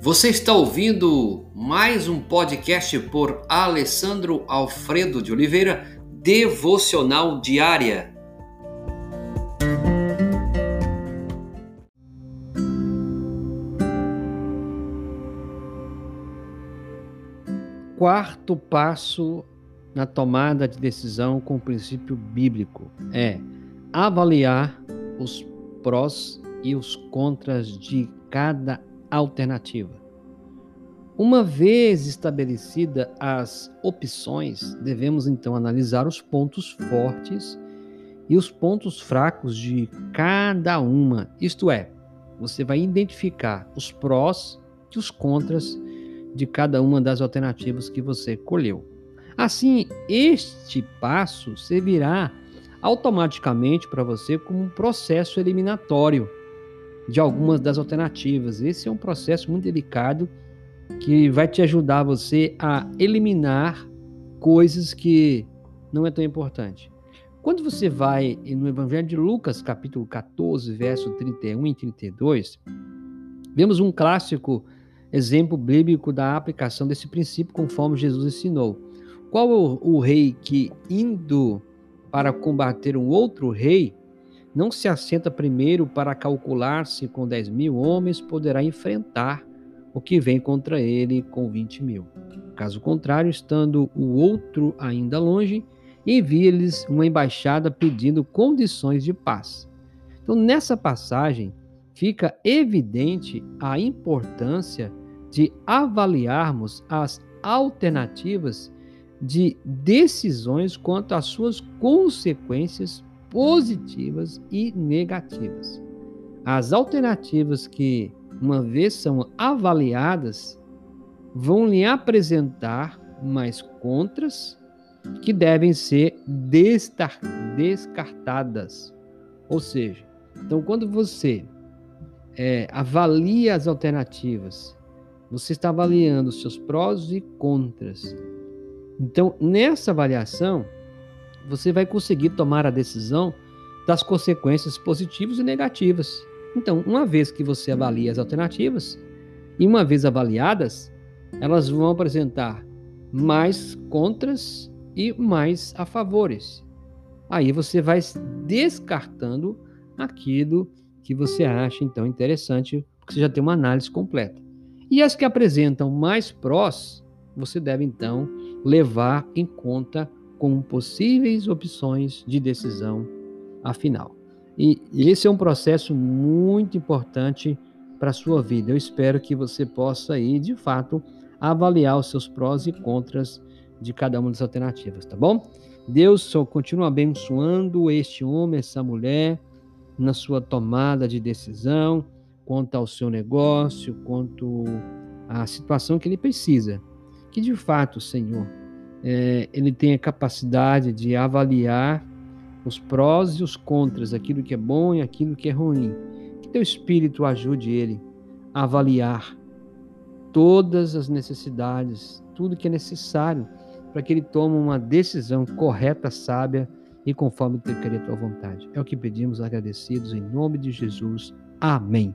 Você está ouvindo mais um podcast por Alessandro Alfredo de Oliveira, Devocional Diária. Quarto passo na tomada de decisão com o princípio bíblico é avaliar os prós e os contras de cada alternativa. Uma vez estabelecida as opções, devemos então analisar os pontos fortes e os pontos fracos de cada uma. Isto é, você vai identificar os prós e os contras de cada uma das alternativas que você colheu. Assim, este passo servirá automaticamente para você como um processo eliminatório de algumas das alternativas. Esse é um processo muito delicado que vai te ajudar você a eliminar coisas que não é tão importante. Quando você vai no Evangelho de Lucas, capítulo 14, verso 31 e 32, vemos um clássico exemplo bíblico da aplicação desse princípio conforme Jesus ensinou. Qual o, o rei que, indo para combater um outro rei, não se assenta primeiro para calcular se com 10 mil homens poderá enfrentar o que vem contra ele com 20 mil. Caso contrário, estando o outro ainda longe, envia-lhes uma embaixada pedindo condições de paz. Então, nessa passagem, fica evidente a importância de avaliarmos as alternativas de decisões quanto às suas consequências positivas e negativas. As alternativas que, uma vez são avaliadas, vão lhe apresentar mais contras que devem ser descartadas. Ou seja, então quando você é, avalia as alternativas, você está avaliando os seus prós e contras. Então, nessa avaliação, você vai conseguir tomar a decisão das consequências positivas e negativas. Então, uma vez que você avalia as alternativas, e uma vez avaliadas, elas vão apresentar mais contras e mais a favores. Aí você vai descartando aquilo que você acha então interessante, porque você já tem uma análise completa. E as que apresentam mais prós, você deve então levar em conta com possíveis opções de decisão afinal. E esse é um processo muito importante para a sua vida. Eu espero que você possa aí, de fato, avaliar os seus prós e contras de cada uma das alternativas, tá bom? Deus só continua abençoando este homem, essa mulher, na sua tomada de decisão, quanto ao seu negócio, quanto à situação que ele precisa. Que de fato, Senhor, é, ele tem a capacidade de avaliar os prós e os contras, aquilo que é bom e aquilo que é ruim. Que teu Espírito ajude ele a avaliar todas as necessidades, tudo que é necessário para que ele tome uma decisão correta, sábia e conforme o teu querer tua vontade. É o que pedimos agradecidos em nome de Jesus. Amém.